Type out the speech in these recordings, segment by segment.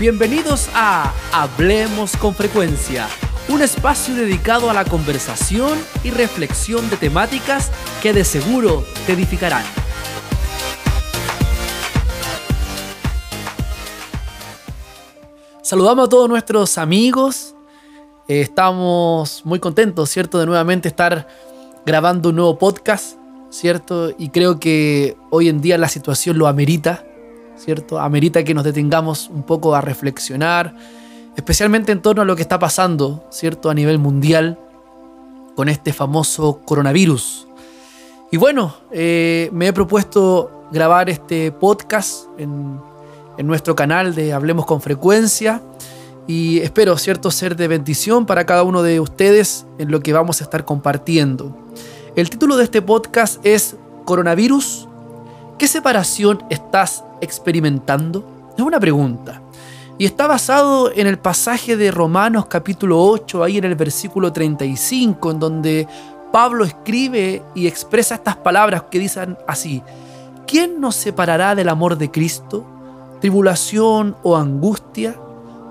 Bienvenidos a Hablemos con Frecuencia, un espacio dedicado a la conversación y reflexión de temáticas que de seguro te edificarán. Saludamos a todos nuestros amigos. Eh, estamos muy contentos, ¿cierto? De nuevamente estar grabando un nuevo podcast, ¿cierto? Y creo que hoy en día la situación lo amerita. ¿Cierto? Amerita que nos detengamos un poco a reflexionar, especialmente en torno a lo que está pasando, ¿cierto? A nivel mundial con este famoso coronavirus. Y bueno, eh, me he propuesto grabar este podcast en, en nuestro canal de Hablemos con Frecuencia y espero, ¿cierto?, ser de bendición para cada uno de ustedes en lo que vamos a estar compartiendo. El título de este podcast es Coronavirus ¿Qué separación estás experimentando? Es una pregunta. Y está basado en el pasaje de Romanos capítulo 8, ahí en el versículo 35, en donde Pablo escribe y expresa estas palabras que dicen así, ¿quién nos separará del amor de Cristo? ¿Tribulación o angustia?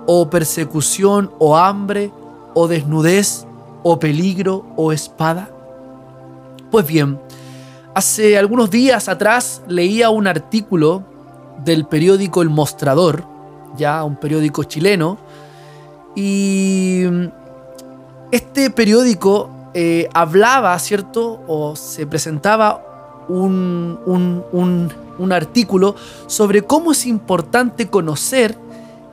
¿O persecución o hambre? ¿O desnudez? ¿O peligro o espada? Pues bien, Hace algunos días atrás leía un artículo del periódico El Mostrador, ya un periódico chileno, y este periódico eh, hablaba, ¿cierto? O se presentaba un, un artículo sobre cómo es importante conocer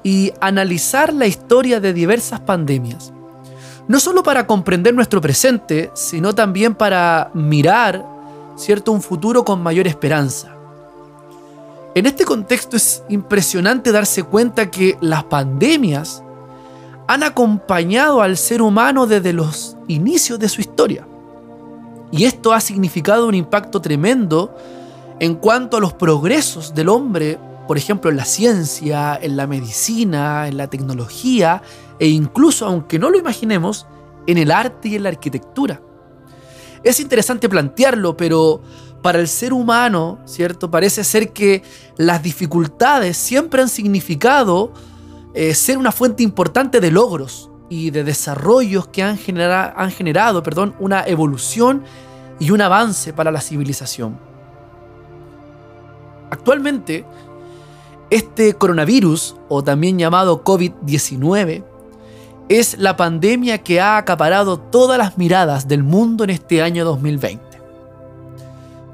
y analizar la historia de diversas pandemias. No solo para comprender nuestro presente, sino también para mirar ¿cierto? Un futuro con mayor esperanza. En este contexto es impresionante darse cuenta que las pandemias han acompañado al ser humano desde los inicios de su historia. Y esto ha significado un impacto tremendo en cuanto a los progresos del hombre, por ejemplo, en la ciencia, en la medicina, en la tecnología e incluso, aunque no lo imaginemos, en el arte y en la arquitectura. Es interesante plantearlo, pero para el ser humano, ¿cierto? Parece ser que las dificultades siempre han significado eh, ser una fuente importante de logros y de desarrollos que han, han generado perdón, una evolución y un avance para la civilización. Actualmente, este coronavirus, o también llamado COVID-19, es la pandemia que ha acaparado todas las miradas del mundo en este año 2020.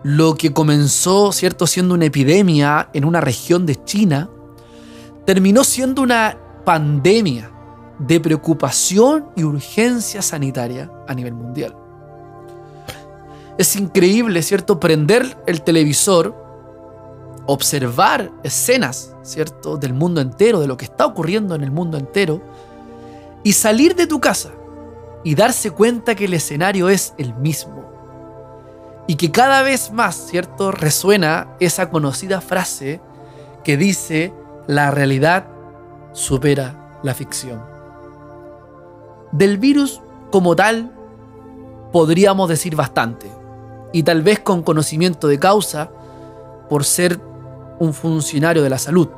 Lo que comenzó, cierto, siendo una epidemia en una región de China, terminó siendo una pandemia de preocupación y urgencia sanitaria a nivel mundial. Es increíble, ¿cierto?, prender el televisor, observar escenas, ¿cierto?, del mundo entero, de lo que está ocurriendo en el mundo entero, y salir de tu casa y darse cuenta que el escenario es el mismo. Y que cada vez más, ¿cierto?, resuena esa conocida frase que dice, la realidad supera la ficción. Del virus como tal, podríamos decir bastante, y tal vez con conocimiento de causa, por ser un funcionario de la salud.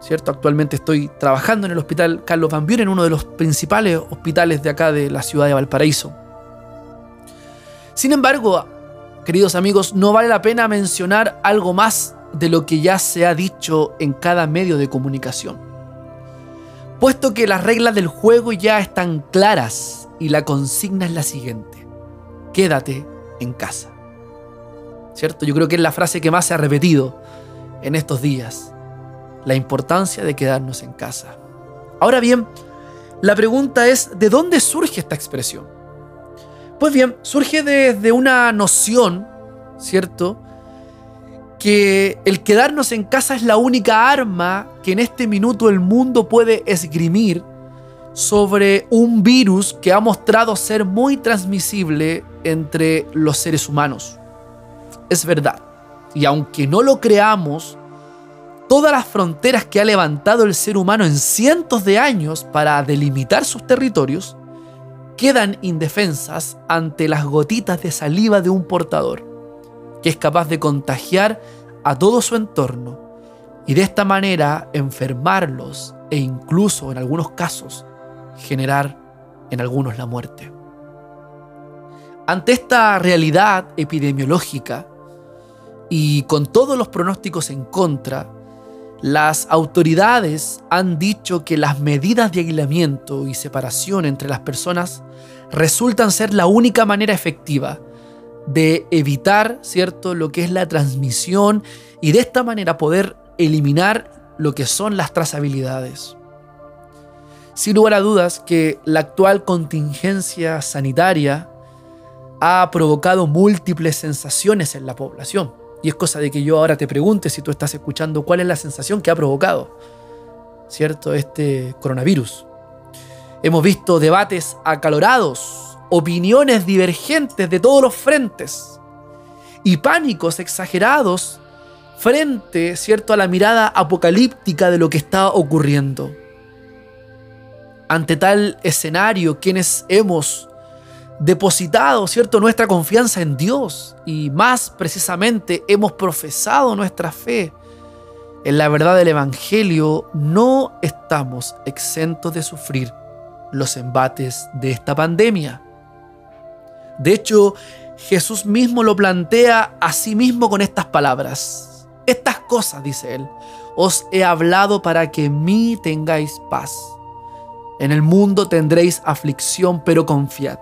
¿cierto? Actualmente estoy trabajando en el Hospital Carlos Van Buren, uno de los principales hospitales de acá de la ciudad de Valparaíso. Sin embargo, queridos amigos, no vale la pena mencionar algo más de lo que ya se ha dicho en cada medio de comunicación. Puesto que las reglas del juego ya están claras y la consigna es la siguiente. Quédate en casa. ¿Cierto? Yo creo que es la frase que más se ha repetido en estos días la importancia de quedarnos en casa. Ahora bien, la pregunta es, ¿de dónde surge esta expresión? Pues bien, surge desde una noción, ¿cierto? Que el quedarnos en casa es la única arma que en este minuto el mundo puede esgrimir sobre un virus que ha mostrado ser muy transmisible entre los seres humanos. Es verdad. Y aunque no lo creamos, todas las fronteras que ha levantado el ser humano en cientos de años para delimitar sus territorios, quedan indefensas ante las gotitas de saliva de un portador, que es capaz de contagiar a todo su entorno y de esta manera enfermarlos e incluso en algunos casos generar en algunos la muerte. Ante esta realidad epidemiológica y con todos los pronósticos en contra, las autoridades han dicho que las medidas de aislamiento y separación entre las personas resultan ser la única manera efectiva de evitar, ¿cierto?, lo que es la transmisión y de esta manera poder eliminar lo que son las trazabilidades. Sin lugar a dudas que la actual contingencia sanitaria ha provocado múltiples sensaciones en la población. Y es cosa de que yo ahora te pregunte si tú estás escuchando cuál es la sensación que ha provocado, ¿cierto? Este coronavirus. Hemos visto debates acalorados, opiniones divergentes de todos los frentes y pánicos exagerados frente, ¿cierto?, a la mirada apocalíptica de lo que está ocurriendo. Ante tal escenario, quienes hemos depositado, ¿cierto?, nuestra confianza en Dios y más precisamente hemos profesado nuestra fe en la verdad del Evangelio, no estamos exentos de sufrir los embates de esta pandemia. De hecho, Jesús mismo lo plantea a sí mismo con estas palabras. Estas cosas, dice él, os he hablado para que en mí tengáis paz. En el mundo tendréis aflicción, pero confiad,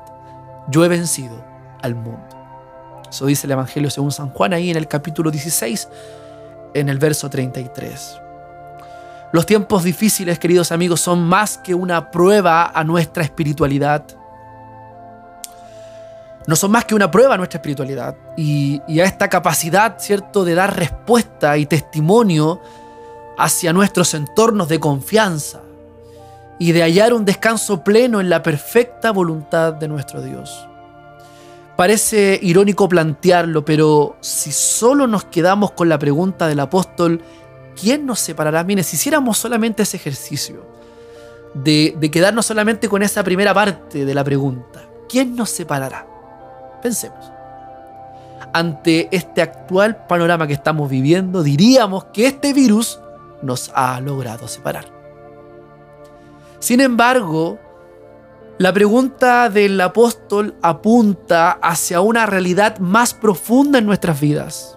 yo he vencido al mundo. Eso dice el Evangelio según San Juan ahí en el capítulo 16, en el verso 33. Los tiempos difíciles, queridos amigos, son más que una prueba a nuestra espiritualidad. No son más que una prueba a nuestra espiritualidad y, a esta capacidad, ¿cierto?, de dar respuesta y testimonio hacia nuestros entornos de confianza, y de hallar un descanso pleno en la perfecta voluntad de nuestro Dios. Parece irónico plantearlo, pero si solo nos quedamos con la pregunta del apóstol, ¿quién nos separará? Mire, si hiciéramos solamente ese ejercicio de, de quedarnos solamente con esa primera parte de la pregunta, ¿quién nos separará? Pensemos. Ante este actual panorama que estamos viviendo, diríamos que este virus nos ha logrado separar. Sin embargo, la pregunta del apóstol apunta hacia una realidad más profunda en nuestras vidas.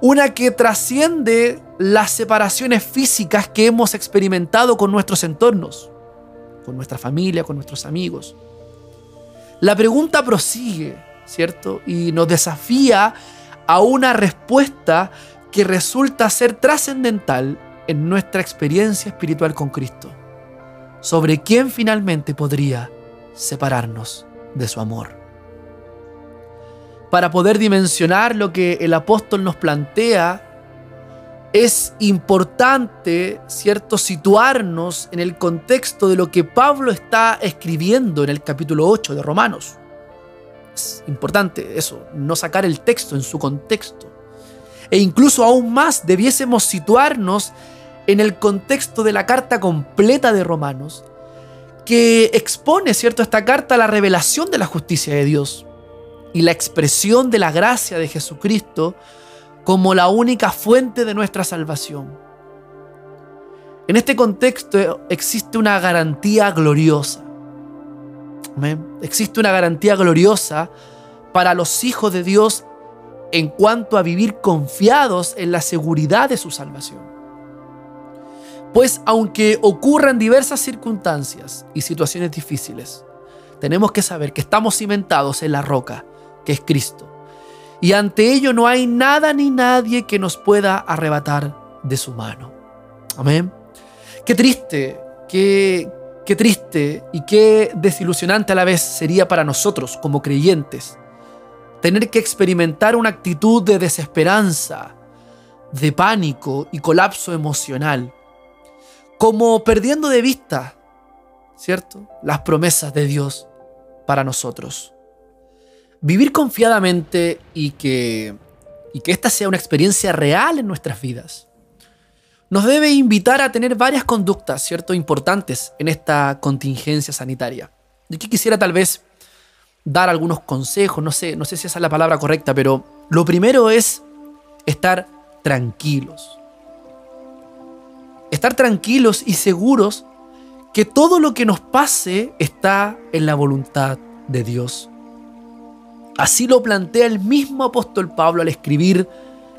Una que trasciende las separaciones físicas que hemos experimentado con nuestros entornos, con nuestra familia, con nuestros amigos. La pregunta prosigue, ¿cierto? Y nos desafía a una respuesta que resulta ser trascendental en nuestra experiencia espiritual con Cristo sobre quién finalmente podría separarnos de su amor. Para poder dimensionar lo que el apóstol nos plantea, es importante, ¿cierto?, situarnos en el contexto de lo que Pablo está escribiendo en el capítulo 8 de Romanos. Es importante eso, no sacar el texto en su contexto. E incluso aún más debiésemos situarnos en el contexto de la carta completa de Romanos, que expone, ¿cierto?, esta carta la revelación de la justicia de Dios y la expresión de la gracia de Jesucristo como la única fuente de nuestra salvación. En este contexto existe una garantía gloriosa. Existe una garantía gloriosa para los hijos de Dios en cuanto a vivir confiados en la seguridad de su salvación. Pues aunque ocurran diversas circunstancias y situaciones difíciles, tenemos que saber que estamos cimentados en la roca, que es Cristo. Y ante ello no hay nada ni nadie que nos pueda arrebatar de su mano. Amén. Qué triste, qué, triste y qué desilusionante a la vez sería para nosotros como creyentes tener que experimentar una actitud de desesperanza, de pánico y colapso emocional como perdiendo de vista, ¿cierto? Las promesas de Dios para nosotros. Vivir confiadamente y que, y que esta sea una experiencia real en nuestras vidas nos debe invitar a tener varias conductas, ¿cierto? Importantes en esta contingencia sanitaria. Y aquí quisiera tal vez dar algunos consejos, no sé, no sé si esa es la palabra correcta, pero lo primero es estar tranquilos estar tranquilos y seguros que todo lo que nos pase está en la voluntad de Dios. Así lo plantea el mismo apóstol Pablo al escribir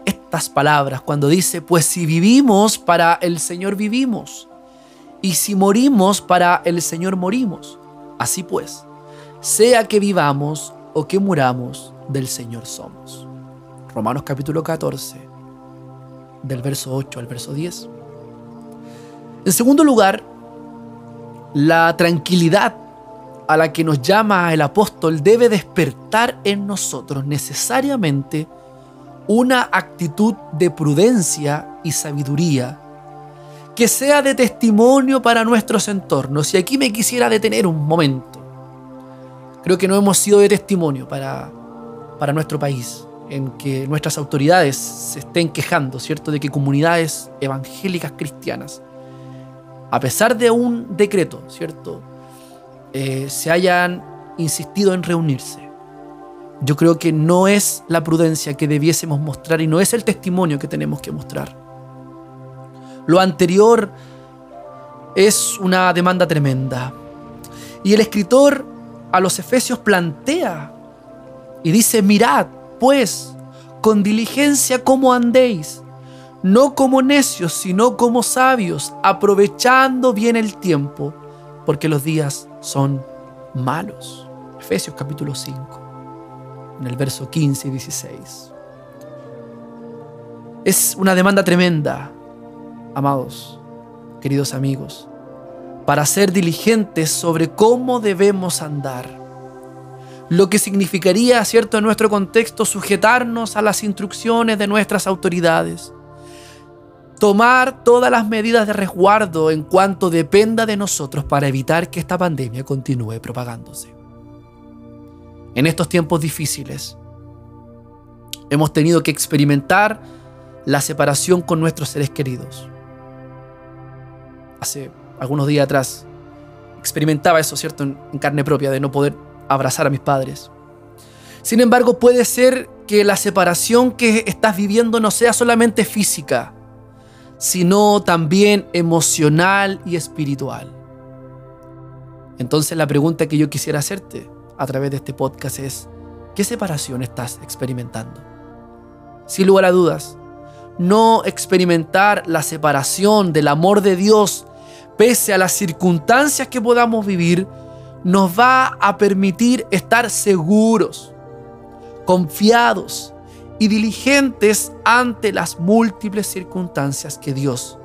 estas palabras cuando dice, pues si vivimos, para el Señor vivimos, y si morimos, para el Señor morimos. Así pues, sea que vivamos o que muramos, del Señor somos. Romanos capítulo 14, del verso 8 al verso 10. En segundo lugar, la tranquilidad a la que nos llama el apóstol debe despertar en nosotros necesariamente una actitud de prudencia y sabiduría que sea de testimonio para nuestros entornos. Y aquí me quisiera detener un momento. Creo que no hemos sido de testimonio para, para nuestro país, en que nuestras autoridades se estén quejando, ¿cierto?, de que comunidades evangélicas cristianas a pesar de un decreto, ¿cierto? Eh, se hayan insistido en reunirse. Yo creo que no es la prudencia que debiésemos mostrar y no es el testimonio que tenemos que mostrar. Lo anterior es una demanda tremenda. Y el escritor a los Efesios plantea y dice, mirad, pues, con diligencia cómo andéis no como necios, sino como sabios, aprovechando bien el tiempo, porque los días son malos. Efesios capítulo 5, en el verso 15 y 16. Es una demanda tremenda, amados, queridos amigos, para ser diligentes sobre cómo debemos andar. Lo que significaría, cierto, en nuestro contexto, sujetarnos a las instrucciones de nuestras autoridades tomar todas las medidas de resguardo en cuanto dependa de nosotros para evitar que esta pandemia continúe propagándose. En estos tiempos difíciles, hemos tenido que experimentar la separación con nuestros seres queridos. Hace algunos días atrás experimentaba eso, ¿cierto?, en, carne propia, de no poder abrazar a mis padres. Sin embargo, puede ser que la separación que estás viviendo no sea solamente física, sino también emocional y espiritual. Entonces la pregunta que yo quisiera hacerte a través de este podcast es, ¿qué separación estás experimentando? Sin lugar a dudas, no experimentar la separación del amor de Dios pese a las circunstancias que podamos vivir, nos va a permitir estar seguros, confiados y diligentes ante las múltiples circunstancias que Dios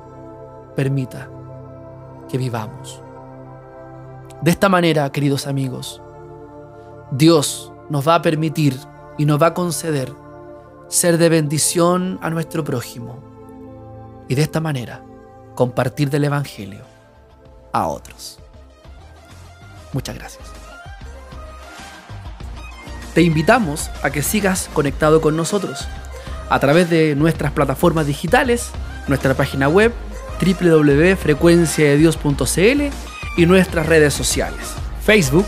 permita que vivamos. De esta manera, queridos amigos, Dios nos va a permitir y nos va a conceder ser de bendición a nuestro prójimo y de esta manera compartir del Evangelio a otros. Muchas gracias te invitamos a que sigas conectado con nosotros a través de nuestras plataformas digitales, nuestra página web www.frecuenciadedios.cl y nuestras redes sociales, Facebook,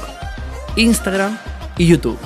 Instagram y YouTube.